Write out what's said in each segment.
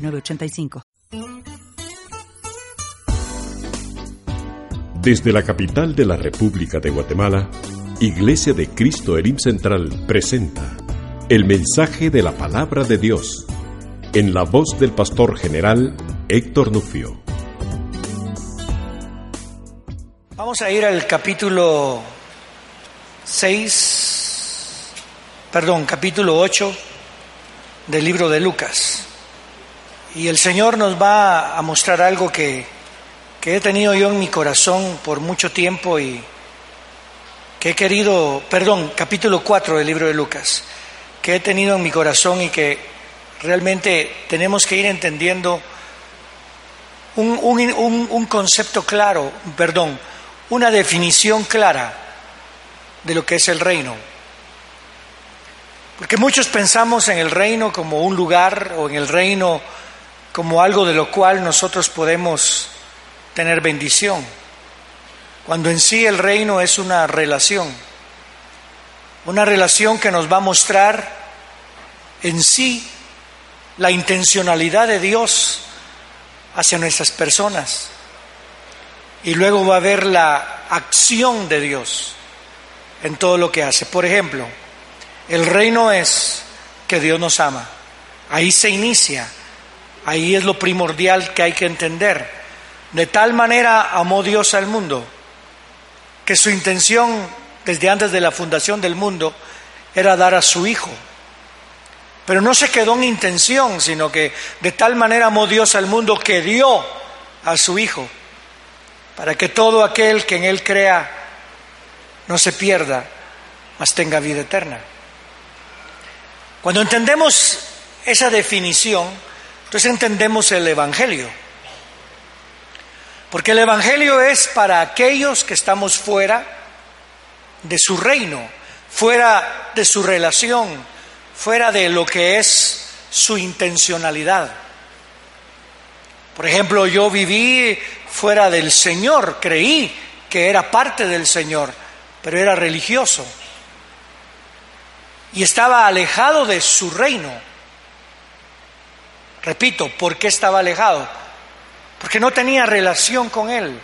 906985. Desde la capital de la República de Guatemala, Iglesia de Cristo Elim Central presenta el mensaje de la palabra de Dios en la voz del pastor general Héctor Nufio. Vamos a ir al capítulo 6, perdón, capítulo 8 del libro de Lucas. Y el Señor nos va a mostrar algo que, que he tenido yo en mi corazón por mucho tiempo y que he querido, perdón, capítulo 4 del libro de Lucas, que he tenido en mi corazón y que realmente tenemos que ir entendiendo un, un, un, concepto claro, perdón, una definición clara de lo que es el reino. Porque muchos pensamos en el reino como un lugar o en el reino como algo de lo cual nosotros podemos tener bendición, cuando en sí el reino es una relación, una relación que nos va a mostrar en sí la intencionalidad de Dios hacia nuestras personas. Y luego va a ver la acción de Dios en todo lo que hace. Por ejemplo, el reino es que Dios nos ama. Ahí se inicia. Ahí es lo primordial que hay que entender. De tal manera amó Dios al mundo que su intención desde antes de la fundación del mundo era dar a su Hijo. Pero no se quedó en intención, sino que de tal manera amó Dios al mundo que dio a su Hijo, para que todo aquel que en Él crea no se pierda, mas tenga vida eterna. Cuando entendemos esa definición, entonces entendemos el Evangelio. Porque el Evangelio es para aquellos que estamos fuera de su reino, fuera de su relación, fuera de lo que es su intencionalidad. Por ejemplo, yo viví fuera del Señor, creí que era parte del Señor, pero era religioso y estaba alejado de su reino. Repito, ¿por qué estaba alejado? Porque no tenía relación con Él.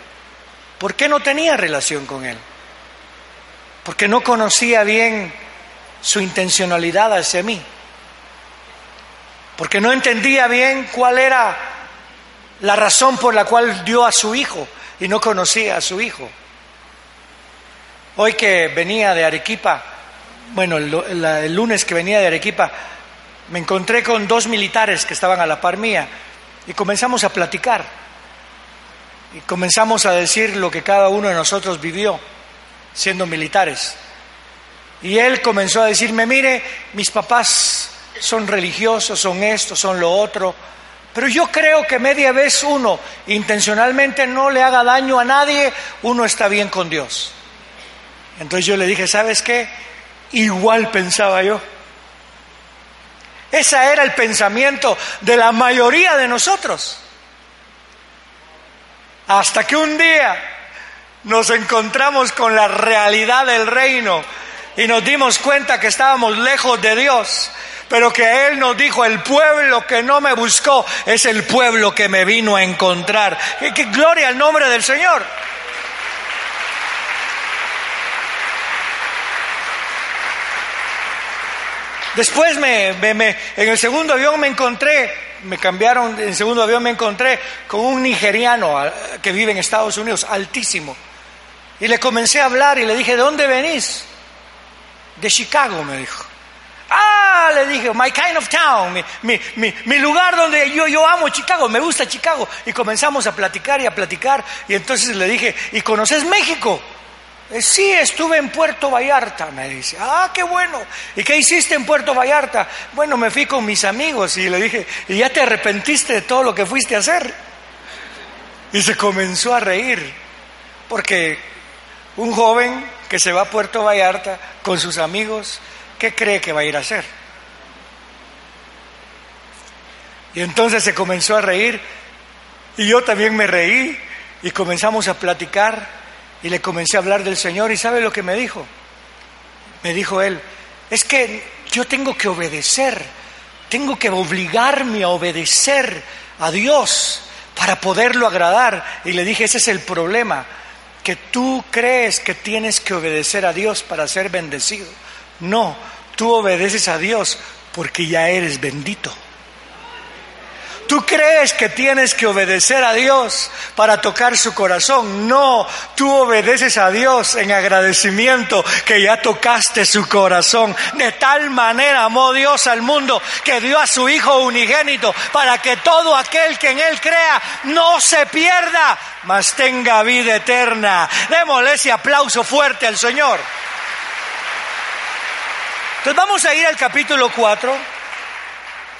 ¿Por qué no tenía relación con Él? Porque no conocía bien su intencionalidad hacia mí. Porque no entendía bien cuál era la razón por la cual dio a su hijo y no conocía a su hijo. Hoy que venía de Arequipa, bueno, el, lunes que venía de Arequipa, me encontré con dos militares que estaban a la par mía y comenzamos a platicar. Y comenzamos a decir lo que cada uno de nosotros vivió siendo militares. Y él comenzó a decirme, mire, mis papás son religiosos, son esto, son lo otro, pero yo creo que media vez uno intencionalmente no le haga daño a nadie, uno está bien con Dios. Entonces yo le dije, ¿sabes qué? Igual pensaba yo. Ese era el pensamiento de la mayoría de nosotros. Hasta que un día nos encontramos con la realidad del reino y nos dimos cuenta que estábamos lejos de Dios, pero que Él nos dijo, el pueblo que no me buscó es el pueblo que me vino a encontrar. Y gloria al nombre del Señor. Después me, en el segundo avión me encontré, me cambiaron, en el segundo avión me encontré con un nigeriano que vive en Estados Unidos, altísimo. Y le comencé a hablar y le dije, ¿de dónde venís? De Chicago, me dijo. Ah, le dije, my kind of town, mi, lugar donde yo, yo amo Chicago, me gusta Chicago. Y comenzamos a platicar y a platicar. Y entonces le dije, ¿y conoces México? Eh, sí, estuve en Puerto Vallarta, me dice. Ah, qué bueno. ¿Y qué hiciste en Puerto Vallarta? Bueno, me fui con mis amigos y le dije, ¿y ya te arrepentiste de todo lo que fuiste a hacer? Y se comenzó a reír, porque un joven que se va a Puerto Vallarta con sus amigos, ¿qué cree que va a ir a hacer? Y entonces se comenzó a reír y yo también me reí y comenzamos a platicar y le comencé a hablar del Señor y ¿sabe lo que me dijo? Me dijo él, es que yo tengo que obedecer, tengo que obligarme a obedecer a Dios para poderlo agradar. Y le dije, ese es el problema, que tú crees que tienes que obedecer a Dios para ser bendecido. No, tú obedeces a Dios porque ya eres bendito. Tú crees que tienes que obedecer a Dios para tocar su corazón. No, tú obedeces a Dios en agradecimiento que ya tocaste su corazón. De tal manera amó Dios al mundo que dio a su Hijo unigénito para que todo aquel que en Él crea no se pierda, mas tenga vida eterna. Démosle ese aplauso fuerte al Señor. Entonces vamos a ir al capítulo 4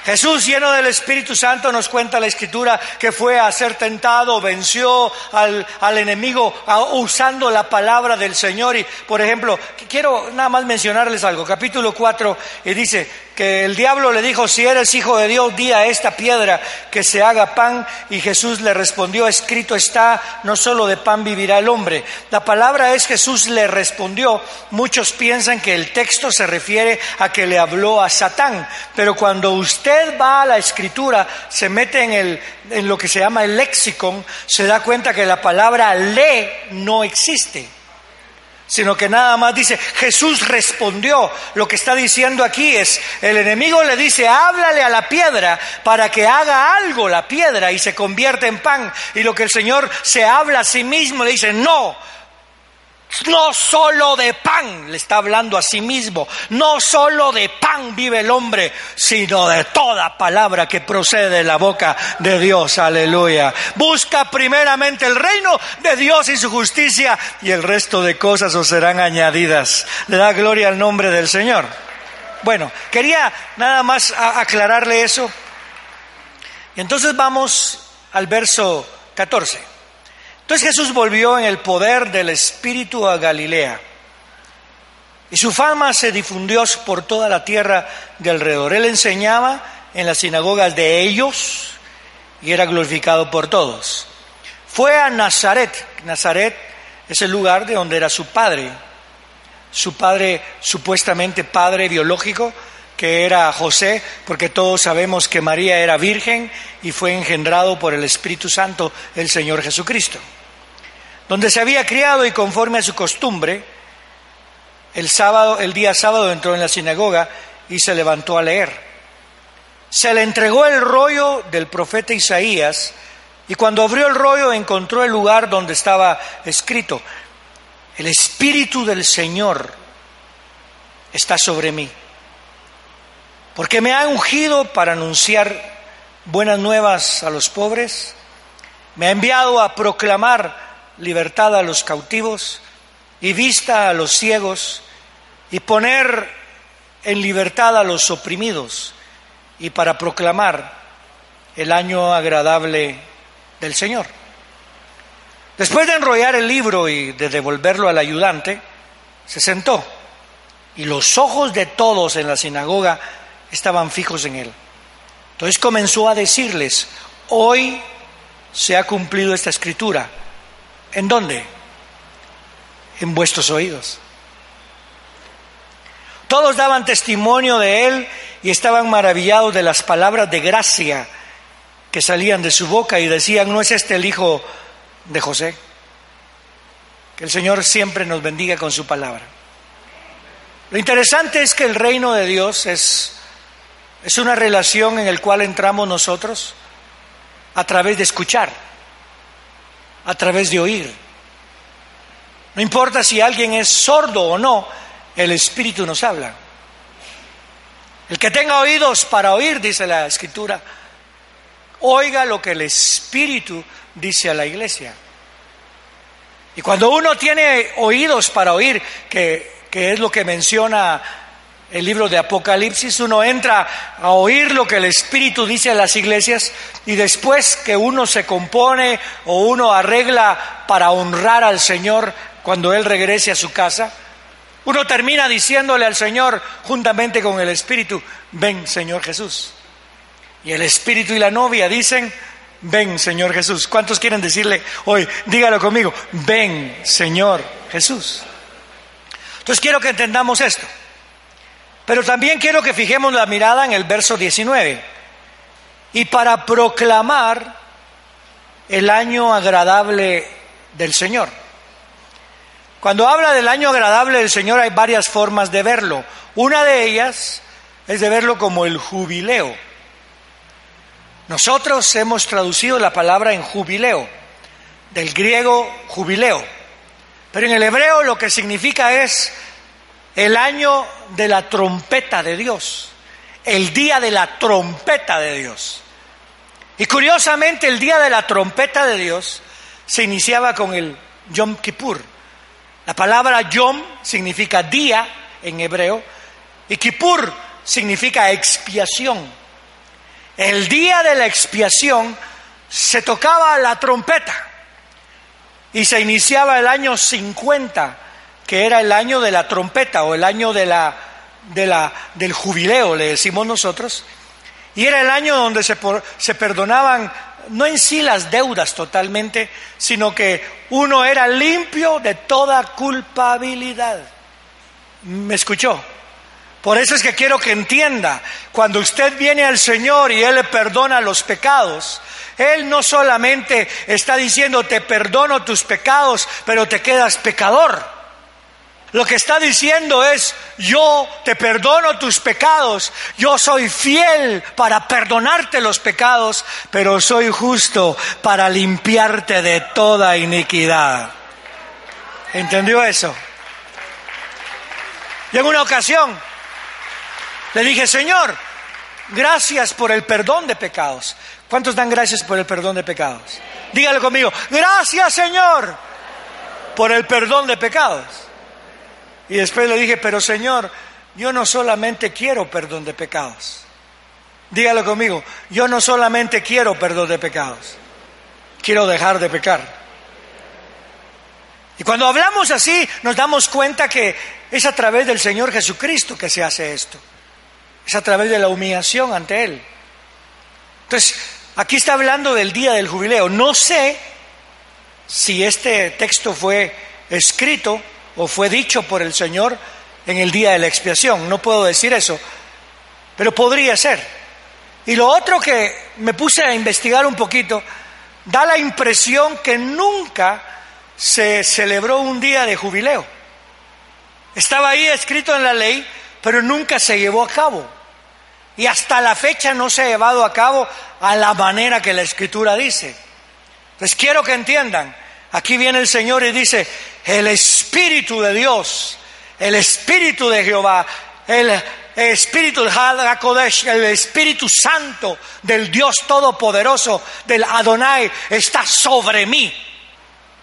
Jesús, lleno del Espíritu Santo, nos cuenta la escritura que fue a ser tentado, venció al, al enemigo usando la palabra del Señor. Y, por ejemplo, quiero nada más mencionarles algo. Capítulo 4, y dice, que el diablo le dijo, si eres hijo de Dios, di a esta piedra que se haga pan. Y Jesús le respondió, escrito está, no solo de pan vivirá el hombre. La palabra es Jesús le respondió. Muchos piensan que el texto se refiere a que le habló a Satán, pero cuando usted va a la escritura, se mete en, el, en lo que se llama el lexicon, se da cuenta que la palabra le no existe sino que nada más dice, Jesús respondió. Lo que está diciendo aquí es, el enemigo le dice, háblale a la piedra para que haga algo la piedra y se convierta en pan. Y lo que el Señor se habla a sí mismo le dice, no, no solo de pan, le está hablando a sí mismo, no solo de pan vive el hombre, sino de toda palabra que procede de la boca de Dios, aleluya. Busca primeramente el reino de Dios y su justicia y el resto de cosas os serán añadidas. Le da gloria al nombre del Señor. Bueno, quería nada más aclararle eso. Y entonces vamos al verso 14. Entonces Jesús volvió en el poder del Espíritu a Galilea. Y su fama se difundió por toda la tierra de alrededor. Él enseñaba en las sinagogas de ellos y era glorificado por todos. Fue a Nazaret. Nazaret es el lugar de donde era su padre. Su padre, supuestamente padre biológico, que era José, porque todos sabemos que María era virgen y fue engendrado por el Espíritu Santo el Señor Jesucristo donde se había criado y conforme a su costumbre, el sábado, el día sábado entró en la sinagoga y se levantó a leer. Se le entregó el rollo del profeta Isaías y cuando abrió el rollo encontró el lugar donde estaba escrito, el Espíritu del Señor está sobre mí, porque me ha ungido para anunciar buenas nuevas a los pobres, me ha enviado a proclamar libertad a los cautivos y vista a los ciegos y poner en libertad a los oprimidos y para proclamar el año agradable del Señor. Después de enrollar el libro y de devolverlo al ayudante, se sentó y los ojos de todos en la sinagoga estaban fijos en él. Entonces comenzó a decirles, hoy se ha cumplido esta escritura ¿En dónde? En vuestros oídos. Todos daban testimonio de él y estaban maravillados de las palabras de gracia que salían de su boca y decían, ¿no es este el hijo de José? Que el Señor siempre nos bendiga con su palabra. Lo interesante es que el reino de Dios es, es una relación en la cual entramos nosotros a través de escuchar a través de oír. No importa si alguien es sordo o no, el Espíritu nos habla. El que tenga oídos para oír, dice la Escritura, oiga lo que el Espíritu dice a la iglesia. Y cuando uno tiene oídos para oír, que, que es lo que menciona el libro de Apocalipsis, uno entra a oír lo que el Espíritu dice a las iglesias y después que uno se compone o uno arregla para honrar al Señor cuando Él regrese a su casa, uno termina diciéndole al Señor juntamente con el Espíritu, ven Señor Jesús. Y el Espíritu y la novia dicen, ven Señor Jesús. ¿Cuántos quieren decirle hoy? Dígalo conmigo, ven Señor Jesús. Entonces quiero que entendamos esto. Pero también quiero que fijemos la mirada en el verso 19. Y para proclamar el año agradable del Señor. Cuando habla del año agradable del Señor hay varias formas de verlo. Una de ellas es de verlo como el jubileo. Nosotros hemos traducido la palabra en jubileo, del griego jubileo. Pero en el hebreo lo que significa es el año de la trompeta de Dios, el día de la trompeta de Dios. Y curiosamente el día de la trompeta de Dios se iniciaba con el Yom Kippur. La palabra Yom significa día en hebreo y Kippur significa expiación. El día de la expiación se tocaba la trompeta y se iniciaba el año 50 que era el año de la trompeta o el año de la, de la, del jubileo, le decimos nosotros, y era el año donde se, se perdonaban no en sí las deudas totalmente, sino que uno era limpio de toda culpabilidad. ¿Me escuchó? Por eso es que quiero que entienda, cuando usted viene al Señor y Él le perdona los pecados, Él no solamente está diciendo te perdono tus pecados, pero te quedas pecador. Lo que está diciendo es, yo te perdono tus pecados, yo soy fiel para perdonarte los pecados, pero soy justo para limpiarte de toda iniquidad. ¿Entendió eso? Y en una ocasión le dije, Señor, gracias por el perdón de pecados. ¿Cuántos dan gracias por el perdón de pecados? Dígalo conmigo, gracias Señor por el perdón de pecados. Y después le dije, pero Señor, yo no solamente quiero perdón de pecados. Dígalo conmigo, yo no solamente quiero perdón de pecados, quiero dejar de pecar. Y cuando hablamos así, nos damos cuenta que es a través del Señor Jesucristo que se hace esto. Es a través de la humillación ante Él. Entonces, aquí está hablando del día del jubileo. No sé si este texto fue escrito o fue dicho por el Señor en el día de la expiación. No puedo decir eso, pero podría ser. Y lo otro que me puse a investigar un poquito, da la impresión que nunca se celebró un día de jubileo. Estaba ahí escrito en la ley, pero nunca se llevó a cabo. Y hasta la fecha no se ha llevado a cabo a la manera que la escritura dice. Entonces quiero que entiendan, Aquí viene el Señor y dice, el Espíritu de Dios, el Espíritu de Jehová, el Espíritu el Espíritu Santo del Dios Todopoderoso, del Adonai, está sobre mí,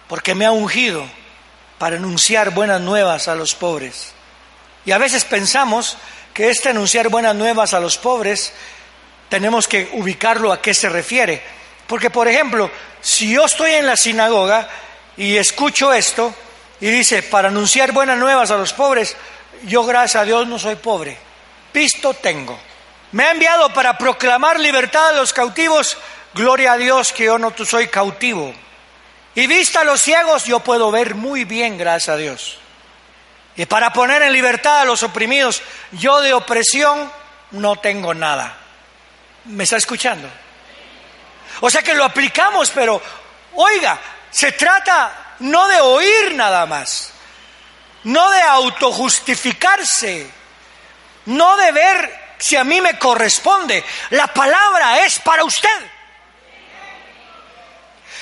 porque me ha ungido para anunciar buenas nuevas a los pobres. Y a veces pensamos que este anunciar buenas nuevas a los pobres tenemos que ubicarlo a qué se refiere. Porque, por ejemplo, si yo estoy en la sinagoga y escucho esto y dice, para anunciar buenas nuevas a los pobres, yo gracias a Dios no soy pobre, pisto tengo. Me ha enviado para proclamar libertad a los cautivos, gloria a Dios que yo no soy cautivo. Y vista a los ciegos, yo puedo ver muy bien, gracias a Dios. Y para poner en libertad a los oprimidos, yo de opresión no tengo nada. ¿Me está escuchando? O sea que lo aplicamos, pero oiga, se trata no de oír nada más, no de autojustificarse, no de ver si a mí me corresponde. La palabra es para usted.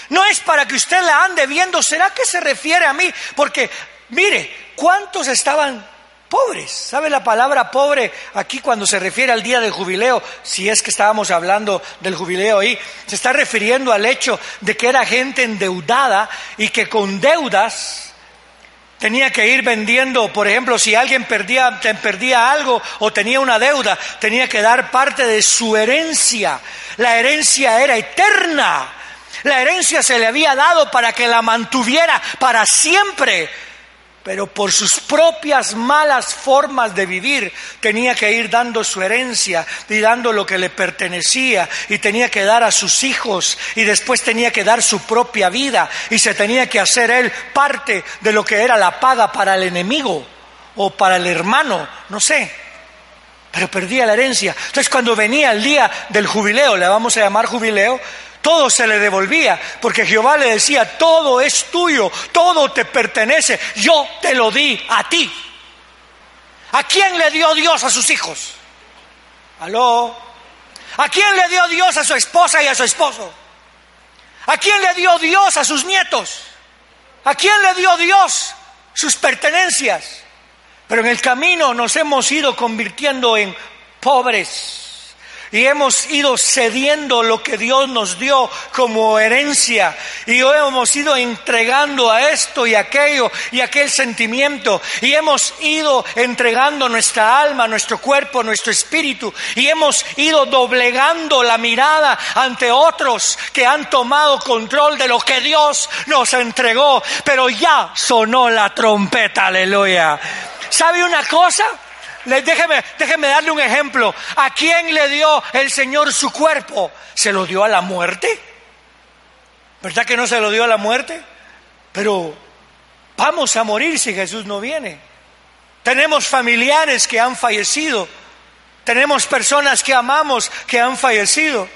No es para que usted la ande viendo. ¿Será que se refiere a mí? Porque, mire, ¿cuántos estaban pobres. ¿Sabe la palabra pobre aquí cuando se refiere al día del jubileo? Si es que estábamos hablando del jubileo ahí, se está refiriendo al hecho de que era gente endeudada y que con deudas tenía que ir vendiendo, por ejemplo, si alguien perdía, perdía algo o tenía una deuda, tenía que dar parte de su herencia. La herencia era eterna. La herencia se le había dado para que la mantuviera para siempre pero por sus propias malas formas de vivir tenía que ir dando su herencia y dando lo que le pertenecía y tenía que dar a sus hijos y después tenía que dar su propia vida y se tenía que hacer él parte de lo que era la paga para el enemigo o para el hermano, no sé. Pero perdía la herencia. Entonces cuando venía el día del jubileo, le vamos a llamar jubileo, todo se le devolvía, porque Jehová le decía, todo es tuyo, todo te pertenece, yo te lo di a ti. ¿A quién le dio Dios a sus hijos? ¿Aló? ¿A quién le dio Dios a su esposa y a su esposo? ¿A quién le dio Dios a sus nietos? ¿A quién le dio Dios sus pertenencias? Pero en el camino nos hemos ido convirtiendo en pobres y hemos ido cediendo lo que Dios nos dio como herencia y hemos ido entregando a esto y aquello y aquel sentimiento y hemos ido entregando nuestra alma, nuestro cuerpo, nuestro espíritu y hemos ido doblegando la mirada ante otros que han tomado control de lo que Dios nos entregó, pero ya sonó la trompeta, aleluya. ¿Sabe una cosa? Déjeme, déjeme darle un ejemplo. ¿A quién le dio el Señor su cuerpo? ¿Se lo dio a la muerte? ¿Verdad que no se lo dio a la muerte? Pero vamos a morir si Jesús no viene. Tenemos familiares que han fallecido. Tenemos personas que amamos que han fallecido.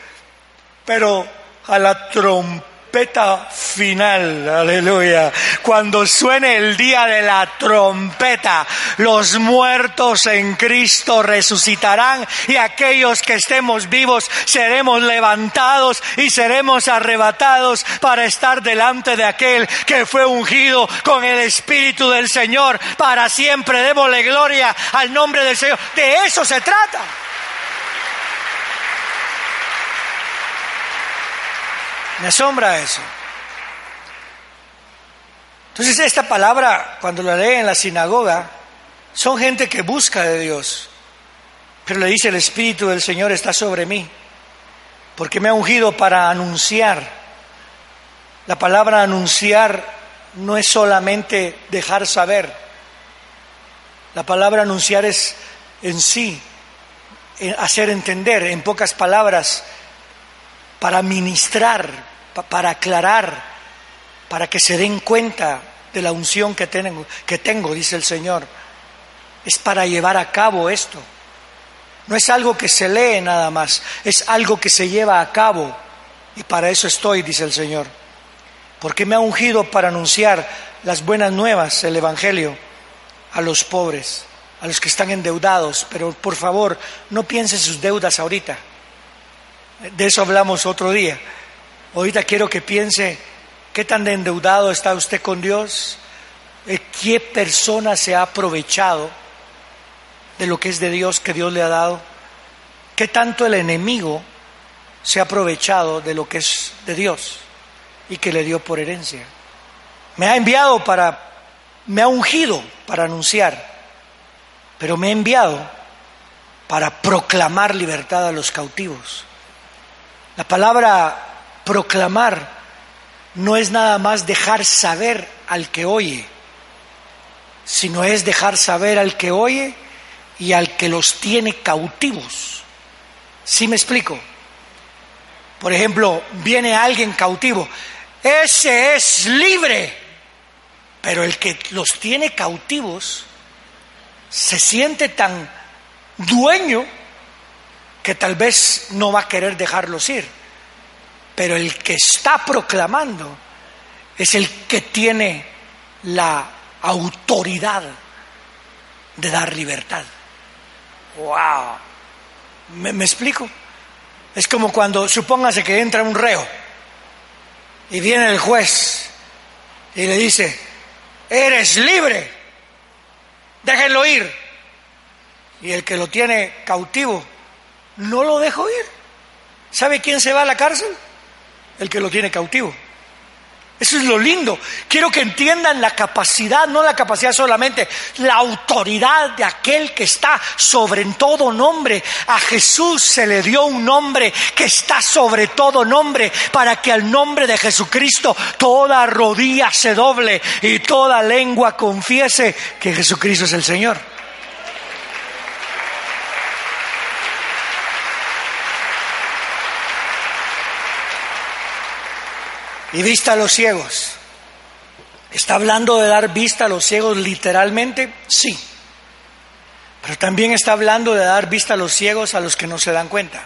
Pero a la trompeta trompeta final, aleluya. Cuando suene el día de la trompeta, los muertos en Cristo resucitarán y aquellos que estemos vivos seremos levantados y seremos arrebatados para estar delante de aquel que fue ungido con el Espíritu del Señor para siempre. Démosle gloria al nombre del Señor. De eso se trata. Me asombra eso. Entonces esta palabra, cuando la lee en la sinagoga, son gente que busca de Dios. Pero le dice el Espíritu del Señor está sobre mí, porque me ha ungido para anunciar. La palabra anunciar no es solamente dejar saber. La palabra anunciar es en sí hacer entender, en pocas palabras, para ministrar, para aclarar, para que se den cuenta de la unción que tengo, que tengo, dice el Señor. Es para llevar a cabo esto. No es algo que se lee nada más, es algo que se lleva a cabo. Y para eso estoy, dice el Señor. Porque me ha ungido para anunciar las buenas nuevas, el Evangelio, a los pobres, a los que están endeudados. Pero por favor, no piense sus deudas ahorita. De eso hablamos otro día. Ahorita quiero que piense qué tan endeudado está usted con Dios, eh, qué persona se ha aprovechado de lo que es de Dios que Dios le ha dado, qué tanto el enemigo se ha aprovechado de lo que es de Dios y que le dio por herencia. Me ha enviado para, me ha ungido para anunciar, pero me ha enviado para proclamar libertad a los cautivos la palabra proclamar no es nada más dejar saber al que oye, sino es dejar saber al que oye y al que los tiene cautivos. ¿Sí me explico? Por ejemplo, viene alguien cautivo, ese es libre, pero el que los tiene cautivos se siente tan dueño que tal vez no va a querer dejarlos ir, pero el que está proclamando es el que tiene la autoridad de dar libertad. ¡Wow! ¿Me, explico? Es como cuando supóngase que entra un reo y viene el juez y le dice, eres libre, déjenlo ir. y el que lo tiene cautivo no lo deja ir. ¿Sabe quién se va a la cárcel? El que lo tiene cautivo. Eso es lo lindo. Quiero que entiendan la capacidad, no la capacidad solamente, la autoridad de aquel que está sobre todo nombre. A Jesús se le dio un nombre que está sobre todo nombre para que al nombre de Jesucristo toda rodilla se doble y toda lengua confiese que Jesucristo es el Señor. Y vista a los ciegos. ¿Está hablando de dar vista a los ciegos literalmente? Sí. Pero también está hablando de dar vista a los ciegos a los que no se dan cuenta.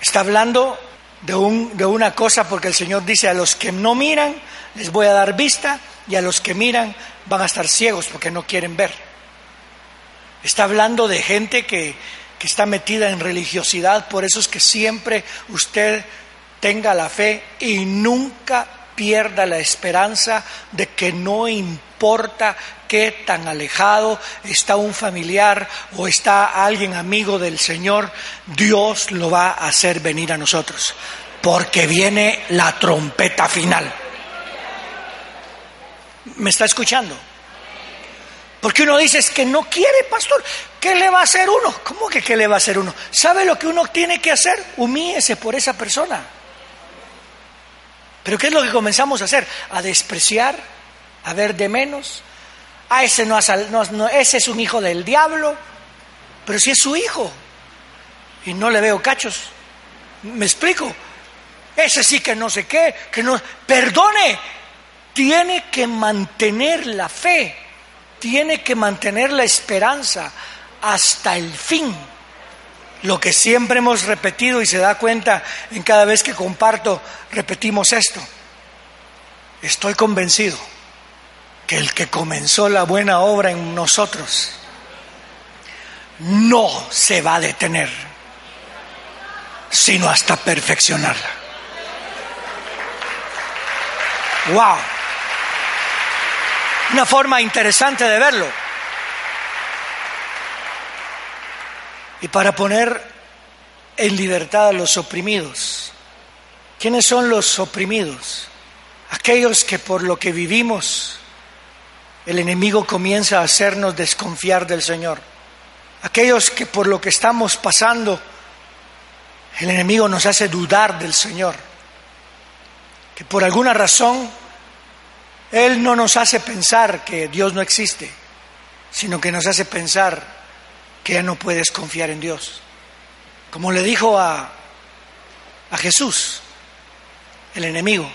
Está hablando de, un, de una cosa porque el Señor dice a los que no miran les voy a dar vista y a los que miran van a estar ciegos porque no quieren ver. Está hablando de gente que, que está metida en religiosidad, por eso es que siempre usted tenga la fe y nunca pierda la esperanza de que no importa qué tan alejado está un familiar o está alguien amigo del Señor, Dios lo va a hacer venir a nosotros, porque viene la trompeta final. ¿Me está escuchando? Porque uno dice es que no quiere, pastor. ¿Qué le va a hacer uno? ¿Cómo que qué le va a hacer uno? ¿Sabe lo que uno tiene que hacer? Humíese por esa persona. Pero ¿qué es lo que comenzamos a hacer? A despreciar, a ver de menos. A ese no, no, ese es un hijo del diablo, pero si es su hijo y no le veo cachos. ¿Me explico? Ese sí que no sé qué, que no perdone, tiene que mantener la fe, tiene que mantener la esperanza hasta el fin lo que siempre hemos repetido y se da cuenta en cada vez que comparto, repetimos esto. Estoy convencido que el que comenzó la buena obra en nosotros no se va a detener, sino hasta perfeccionarla. ¡Wow! Una forma interesante de verlo. Y para poner en libertad a los oprimidos. ¿Quiénes son los oprimidos? Aquellos que por lo que vivimos el enemigo comienza a hacernos desconfiar del Señor. Aquellos que por lo que estamos pasando el enemigo nos hace dudar del Señor. Que por alguna razón Él no nos hace pensar que Dios no existe, sino que nos hace pensar que ya no puedes confiar en Dios. Como le dijo a, a Jesús, el enemigo,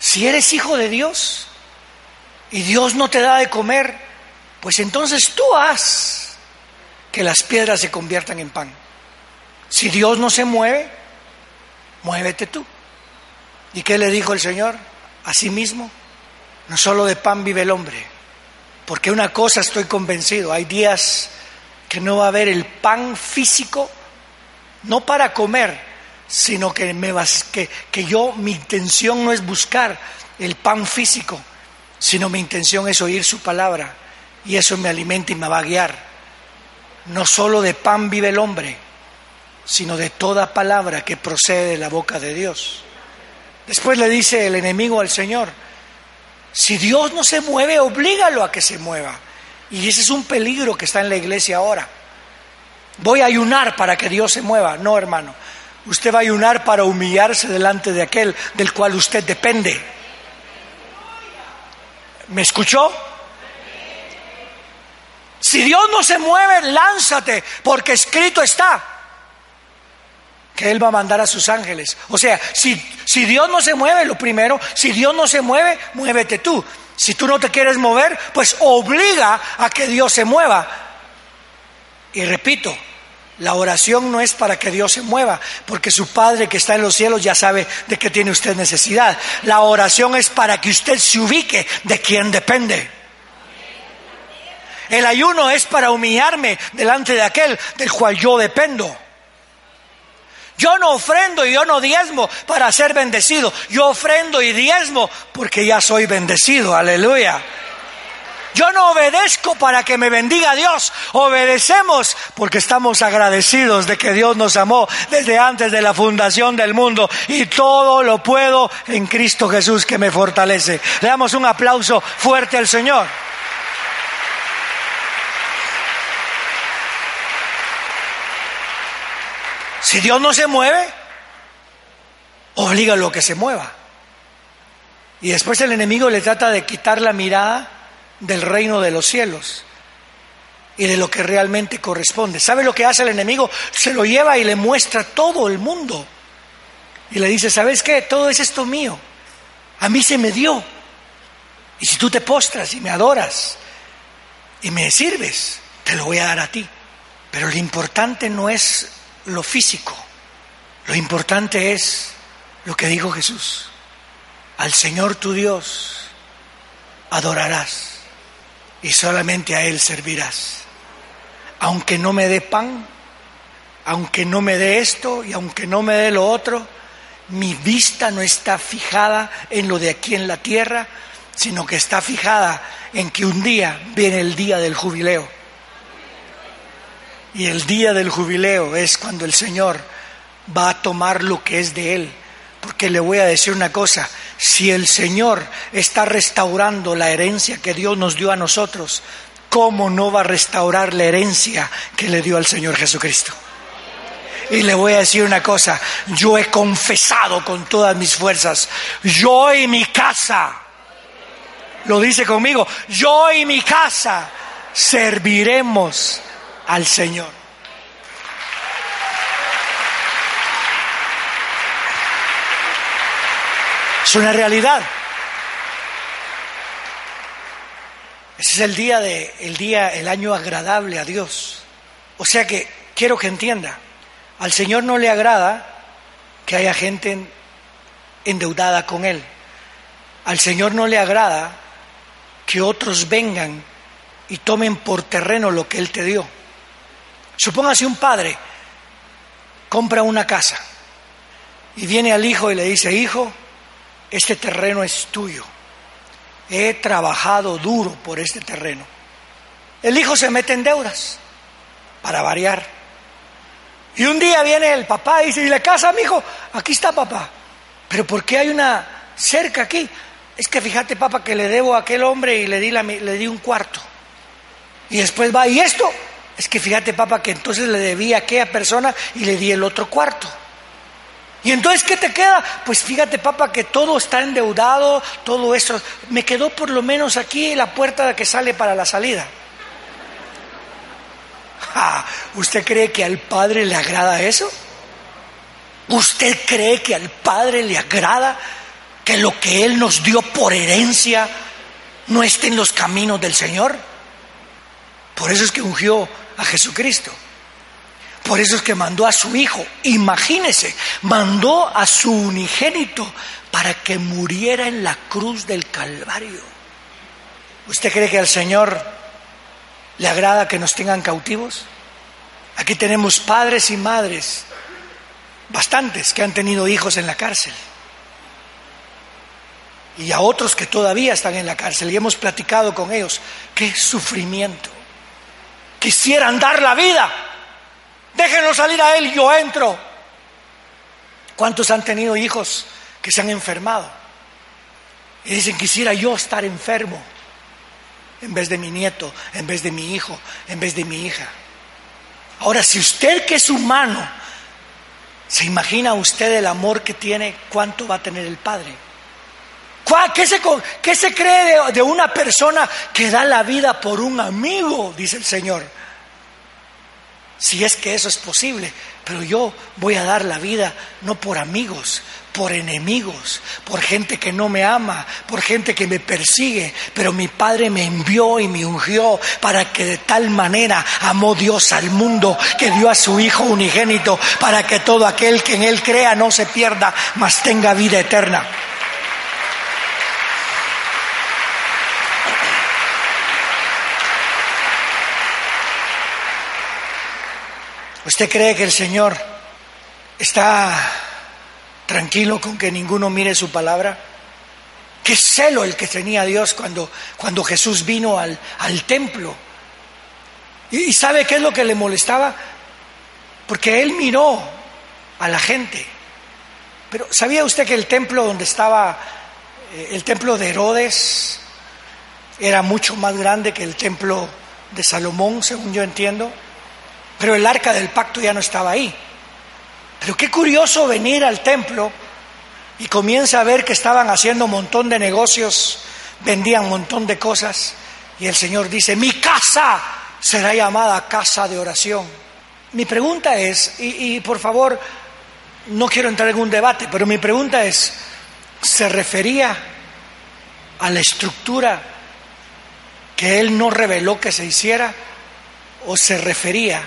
si eres hijo de Dios y Dios no te da de comer, pues entonces tú haz que las piedras se conviertan en pan. Si Dios no se mueve, muévete tú. ¿Y qué le dijo el Señor? A sí mismo, no solo de pan vive el hombre, porque una cosa estoy convencido, hay días que no va a haber el pan físico, no para comer, sino que, me vas, que, que yo, mi intención no es buscar el pan físico, sino mi intención es oír su palabra y eso me alimenta y me va a guiar. No solo de pan vive el hombre, sino de toda palabra que procede de la boca de Dios. Después le dice el enemigo al Señor, si Dios no se mueve, oblígalo a que se mueva. Y ese es un peligro que está en la iglesia ahora. Voy a ayunar para que Dios se mueva. No, hermano. Usted va a ayunar para humillarse delante de aquel del cual usted depende. ¿Me escuchó? Si Dios no se mueve, lánzate, porque escrito está que Él va a mandar a sus ángeles. O sea, si, si Dios no se mueve, lo primero, si Dios no se mueve, muévete tú. Si tú no te quieres mover, pues obliga a que Dios se mueva. Y repito, la oración no es para que Dios se mueva, porque su Padre que está en los cielos ya sabe de qué tiene usted necesidad. La oración es para que usted se ubique de quién depende. El ayuno es para humillarme delante de aquel del cual yo dependo. Yo no ofrendo y yo no diezmo para ser bendecido. Yo ofrendo y diezmo porque ya soy bendecido. Aleluya. Yo no obedezco para que me bendiga Dios, obedecemos porque estamos agradecidos de que Dios nos amó desde antes de la fundación del mundo y todo lo puedo en Cristo Jesús que me fortalece. Le damos un aplauso fuerte al Señor. Si Dios no se mueve, obliga a lo que se mueva. Y después el enemigo le trata de quitar la mirada del reino de los cielos y de lo que realmente corresponde. ¿Sabe lo que hace el enemigo? Se lo lleva y le muestra todo el mundo. Y le dice, ¿sabes qué? Todo es esto mío. A mí se me dio. Y si tú te postras y me adoras y me sirves, te lo voy a dar a ti. Pero lo importante no es lo físico. Lo importante es lo que dijo Jesús. Al Señor tu Dios adorarás y solamente a Él servirás. Aunque no me dé pan, aunque no me dé esto y aunque no me dé lo otro, mi vista no está fijada en lo de aquí en la tierra, sino que está fijada en que un día viene el día del jubileo. Y el día del jubileo es cuando el Señor va a tomar lo que es de Él. Porque le voy a decir una cosa, si el Señor está restaurando la herencia que Dios nos dio a nosotros, ¿cómo no va a restaurar la herencia que le dio al Señor Jesucristo? Y le voy a decir una cosa, yo he confesado con todas mis fuerzas, yo y mi casa, lo dice conmigo, yo y mi casa serviremos al Señor. Es una realidad. Ese es el día de el día el año agradable a Dios. O sea que quiero que entienda, al Señor no le agrada que haya gente endeudada con él. Al Señor no le agrada que otros vengan y tomen por terreno lo que él te dio. Supóngase un padre compra una casa y viene al hijo y le dice, "Hijo, este terreno es tuyo. He trabajado duro por este terreno. El hijo se mete en deudas, para variar. Y un día viene el papá y dice, ¿y la casa, mi hijo? Aquí está papá. Pero ¿por qué hay una cerca aquí? Es que fíjate, papá, que le debo a aquel hombre y le di, la, le di un cuarto. Y después va, ¿y esto? Es que fíjate, papá, que entonces le debí a aquella persona y le di el otro cuarto. Y entonces, ¿qué te queda? Pues fíjate, papá, que todo está endeudado, todo eso. Me quedó por lo menos aquí la puerta que sale para la salida. ¿Usted cree que al Padre le agrada eso? ¿Usted cree que al Padre le agrada que lo que Él nos dio por herencia no esté en los caminos del Señor? Por eso es que ungió a Jesucristo. Por eso es que mandó a su hijo, imagínese, mandó a su unigénito para que muriera en la cruz del Calvario. ¿Usted cree que al Señor le agrada que nos tengan cautivos? Aquí tenemos padres y madres, bastantes, que han tenido hijos en la cárcel. Y a otros que todavía están en la cárcel y hemos platicado con ellos. ¡Qué sufrimiento! Quisieran dar la vida Déjenlo salir a él, yo entro. ¿Cuántos han tenido hijos que se han enfermado? Y dicen, quisiera yo estar enfermo en vez de mi nieto, en vez de mi hijo, en vez de mi hija. Ahora, si usted que es humano, se imagina usted el amor que tiene, ¿cuánto va a tener el Padre? ¿Qué se, cree de una persona que da la vida por un amigo? Dice el Señor si es que eso es posible. Pero yo voy a dar la vida no por amigos, por enemigos, por gente que no me ama, por gente que me persigue. Pero mi Padre me envió y me ungió para que de tal manera amó Dios al mundo que dio a su Hijo unigénito para que todo aquel que en Él crea no se pierda, mas tenga vida eterna. ¿Usted cree que el Señor está tranquilo con que ninguno mire su palabra? qué celo el que tenía Dios cuando, cuando Jesús vino al, al templo. ¿Y sabe qué es lo que le molestaba? Porque él miró a la gente. Pero ¿sabía usted que el templo donde estaba, eh, el templo de Herodes, era mucho más grande que el templo de Salomón, según yo entiendo? Pero el arca del pacto ya no estaba ahí. Pero qué curioso venir al templo y comienza a ver que estaban haciendo un montón de negocios, vendían un montón de cosas, y el Señor dice, mi casa será llamada casa de oración. Mi pregunta es, y, por favor, no quiero entrar en un debate, pero mi pregunta es, ¿se refería a la estructura que Él no reveló que se hiciera o se refería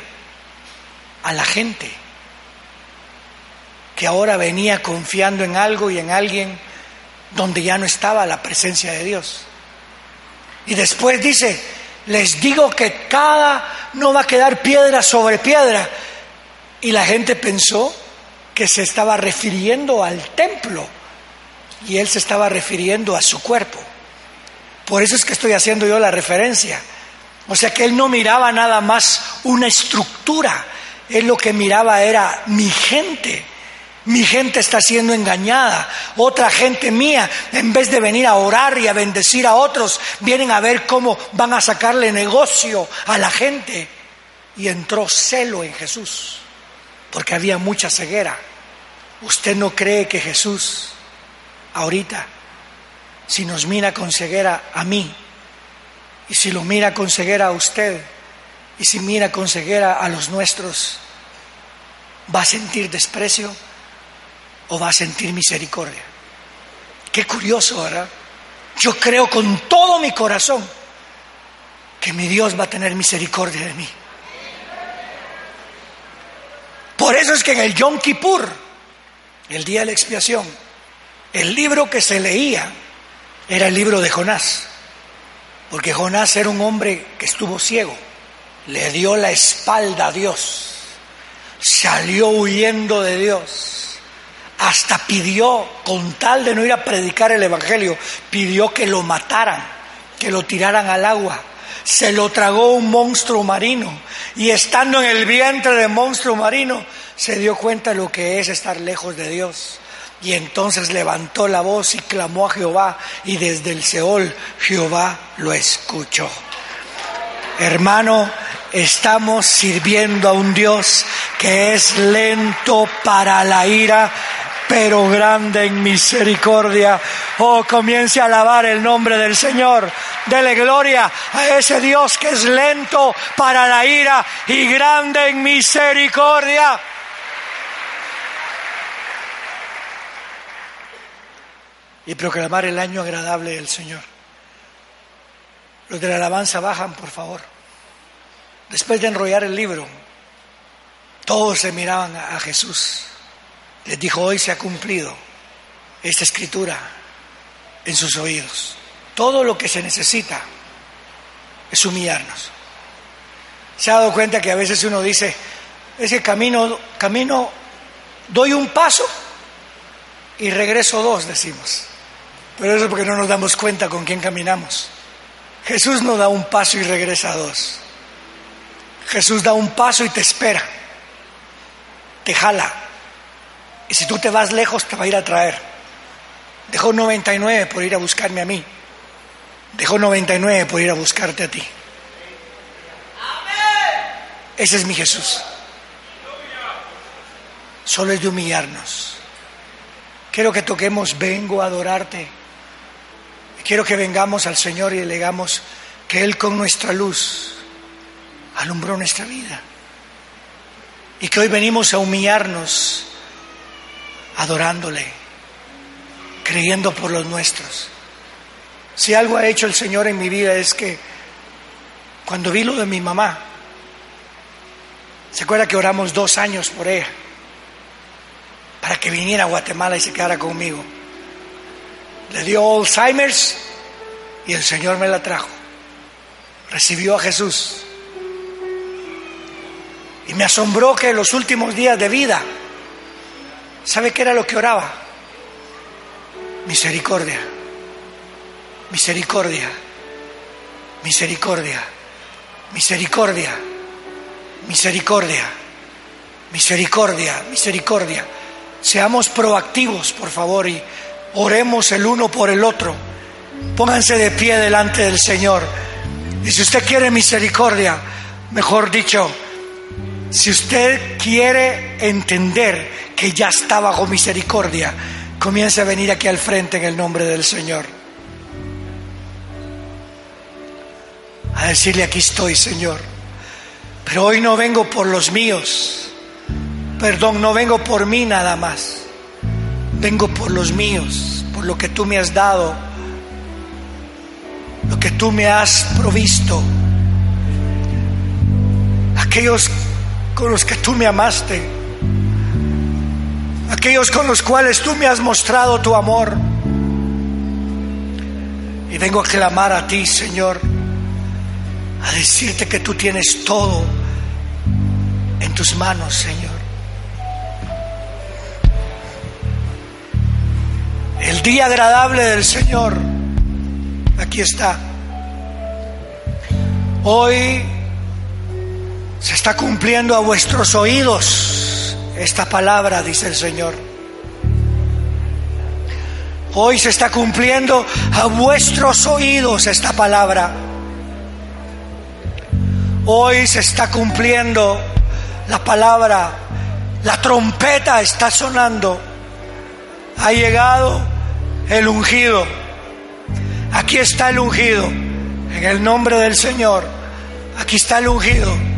a la gente? que ahora venía confiando en algo y en alguien donde ya no estaba la presencia de Dios. Y después dice, les digo que cada no va a quedar piedra sobre piedra. Y la gente pensó que se estaba refiriendo al templo y él se estaba refiriendo a su cuerpo. Por eso es que estoy haciendo yo la referencia. O sea que él no miraba nada más una estructura, él lo que miraba era mi gente mi gente está siendo engañada. Otra gente mía, en vez de venir a orar y a bendecir a otros, vienen a ver cómo van a sacarle negocio a la gente. Y entró celo en Jesús, porque había mucha ceguera. ¿Usted no cree que Jesús, ahorita, si nos mira con ceguera a mí, y si lo mira con ceguera a usted, y si mira con ceguera a los nuestros, va a sentir desprecio? o va a sentir misericordia. Qué curioso, ¿verdad? Yo creo con todo mi corazón que mi Dios va a tener misericordia de mí. Por eso es que en el Yom Kippur, el día de la expiación, el libro que se leía era el libro de Jonás, porque Jonás era un hombre que estuvo ciego, le dio la espalda a Dios, salió huyendo de Dios hasta pidió, con tal de no ir a predicar el Evangelio, pidió que lo mataran, que lo tiraran al agua. Se lo tragó un monstruo marino y estando en el vientre del monstruo marino se dio cuenta de lo que es estar lejos de Dios. Y entonces levantó la voz y clamó a Jehová y desde el Seol Jehová lo escuchó. Hermano, estamos sirviendo a un Dios que es lento para la ira pero grande en misericordia. Oh, comience a alabar el nombre del Señor. Dele gloria a ese Dios que es lento para la ira y grande en misericordia. Y proclamar el año agradable del Señor. Los de la alabanza bajan, por favor. Después de enrollar el libro, todos se miraban a Jesús. Les dijo, hoy se ha cumplido esta escritura en sus oídos. Todo lo que se necesita es humillarnos. Se ha dado cuenta que a veces uno dice, ese camino, camino, doy un paso y regreso dos, decimos. Pero eso es porque no nos damos cuenta con quién caminamos. Jesús no da un paso y regresa dos. Jesús da un paso y te espera. Te jala. Y si tú te vas lejos, te va a ir a traer. Dejó 99 por ir a buscarme a mí. Dejó 99 por ir a buscarte a ti. Ese es mi Jesús. Solo es de humillarnos. Quiero que toquemos, vengo a adorarte. Quiero que vengamos al Señor y le digamos que Él con nuestra luz alumbró nuestra vida. Y que hoy venimos a humillarnos adorándole, creyendo por los nuestros. Si algo ha hecho el Señor en mi vida es que cuando vi lo de mi mamá, ¿se acuerda que oramos dos años por ella? Para que viniera a Guatemala y se quedara conmigo. Le dio Alzheimer's y el Señor me la trajo. Recibió a Jesús. Y me asombró que en los últimos días de vida ¿Sabe qué era lo que oraba? Misericordia. Misericordia, misericordia, misericordia, misericordia, misericordia, misericordia. Seamos proactivos, por favor, y oremos el uno por el otro. Pónganse de pie delante del Señor. Y si usted quiere misericordia, mejor dicho, si usted quiere entender que ya está bajo misericordia, comience a venir aquí al frente en el nombre del Señor. A decirle, aquí estoy, Señor. Pero hoy no vengo por los míos. Perdón, no vengo por mí nada más. Vengo por los míos, por lo que tú me has dado, lo que tú me has provisto. Aquellos con los que tú me amaste, aquellos con los cuales tú me has mostrado tu amor. Y vengo a clamar a ti, Señor, a decirte que tú tienes todo en tus manos, Señor. El día agradable del Señor, aquí está. Hoy se está cumpliendo a vuestros oídos esta palabra, dice el Señor. Hoy se está cumpliendo a vuestros oídos esta palabra. Hoy se está cumpliendo la palabra. La trompeta está sonando. Ha llegado el ungido. Aquí está el ungido. En el nombre del Señor. Aquí está el ungido.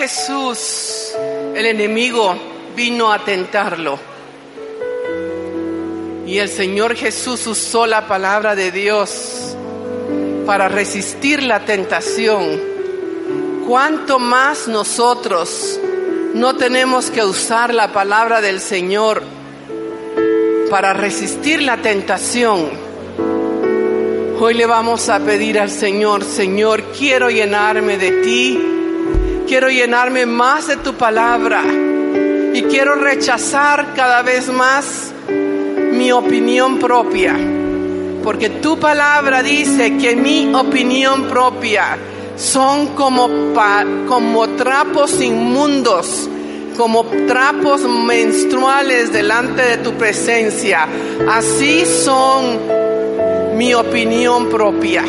Jesús, el enemigo vino a tentarlo. Y el Señor Jesús usó la palabra de Dios para resistir la tentación. ¿Cuánto más nosotros no tenemos que usar la palabra del Señor para resistir la tentación? Hoy le vamos a pedir al Señor, Señor, quiero llenarme de ti, quiero llenarme más de tu palabra y quiero rechazar cada vez más mi opinión propia, porque tu palabra dice que mi opinión propia son como, como trapos inmundos, como trapos menstruales delante de tu presencia. Así son mi opinión propia.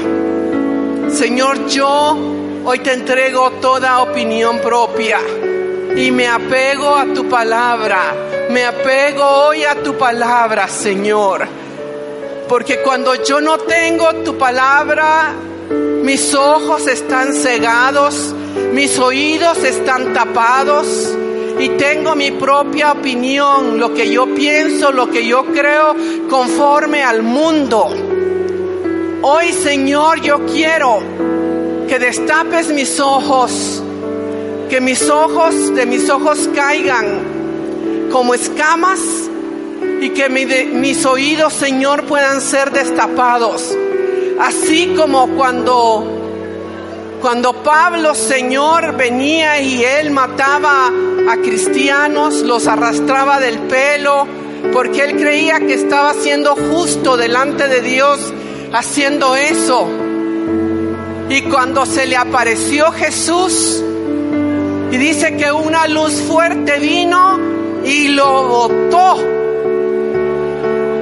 Señor, yo hoy te entrego toda opinión propia y me apego a tu palabra. Me apego hoy a tu palabra, Señor. Porque cuando yo no tengo tu palabra, mis ojos están cegados, mis oídos están tapados y tengo mi propia opinión, lo que yo pienso, lo que yo creo conforme al mundo. Hoy, Señor, yo quiero que destapes mis ojos, que mis ojos, de mis ojos caigan como escamas y que mis oídos, Señor, puedan ser destapados Así como cuando, cuando Pablo, Señor, venía y él mataba a cristianos, los arrastraba del pelo, porque él creía que estaba siendo justo delante de Dios haciendo eso. Y cuando se le apareció Jesús, y dice que una luz fuerte vino y lo botó.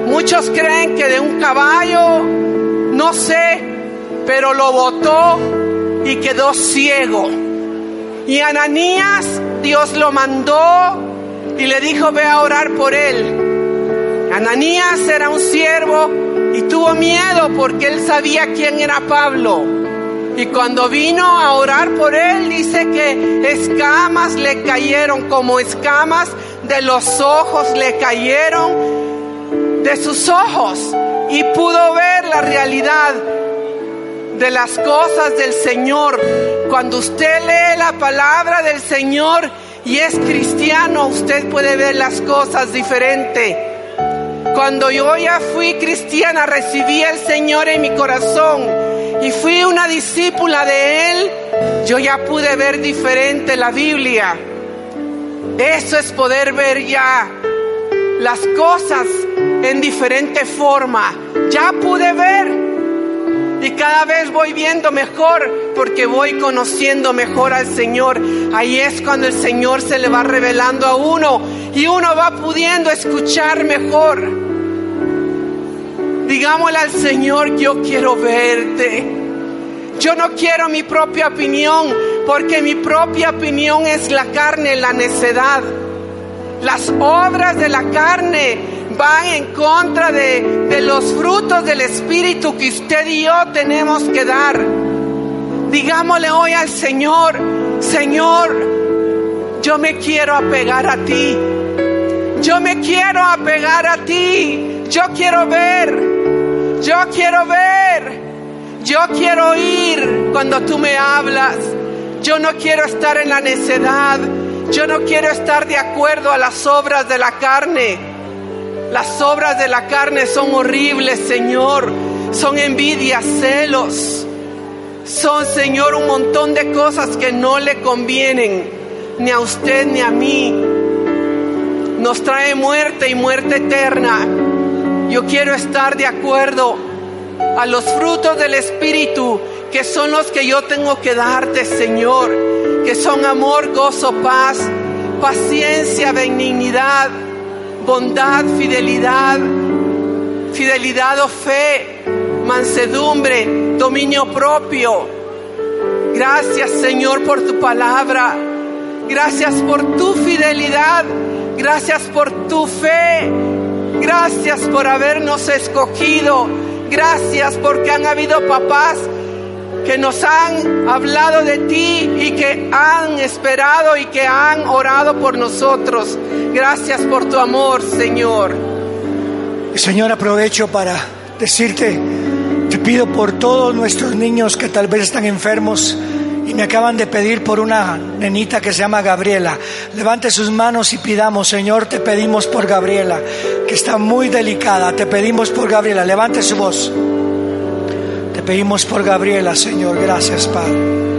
Muchos creen que de un caballo no sé, pero lo botó y quedó ciego. Y Ananías, Dios lo mandó y le dijo, ve a orar por él. Ananías era un siervo y tuvo miedo porque él sabía quién era Pablo. Y cuando vino a orar por él, dice que escamas le cayeron, como escamas de los ojos le cayeron de sus ojos y pudo ver la realidad de las cosas del Señor. Cuando usted lee la palabra del Señor y es cristiano, usted puede ver las cosas diferente. Cuando yo ya fui cristiana, recibí al Señor en mi corazón y fui una discípula de Él, yo ya pude ver diferente la Biblia. Eso es poder ver ya las cosas en diferente forma. Ya pude ver. Y cada vez voy viendo mejor porque voy conociendo mejor al Señor. Ahí es cuando el Señor se le va revelando a uno y uno va pudiendo escuchar mejor. Digámosle al Señor, yo quiero verte. Yo no quiero mi propia opinión porque mi propia opinión es la carne, la necedad. Las obras de la carne van en contra de, los frutos del Espíritu que usted y yo tenemos que dar. Digámosle hoy al Señor, Señor, yo me quiero apegar a ti. Yo me quiero apegar a ti. Yo quiero ver. Yo quiero ver. Yo quiero oír cuando tú me hablas. Yo no quiero estar en la necedad. Yo no quiero estar de acuerdo a las obras de la carne. Las obras de la carne son horribles, Señor. Son envidias, celos. Son, Señor, un montón de cosas que no le convienen ni a usted ni a mí. Nos trae muerte y muerte eterna. Yo quiero estar de acuerdo a los frutos del Espíritu, que son los que yo tengo que darte, Señor, que son amor, gozo, paz, paciencia, benignidad bondad, fidelidad, fidelidad o fe, mansedumbre, dominio propio. Gracias Señor por tu palabra. Gracias por tu fidelidad. Gracias por tu fe. Gracias por habernos escogido. Gracias porque han habido papás que nos han hablado de ti y que han esperado y que han orado por nosotros. Gracias por tu amor, Señor. Señor, aprovecho para decirte, te pido por todos nuestros niños que tal vez están enfermos y me acaban de pedir por una nenita que se llama Gabriela. Levante sus manos y pidamos, Señor, te pedimos por Gabriela, que está muy delicada, te pedimos por Gabriela. Levante su voz. Te pedimos por Gabriela, Señor. Gracias, Padre.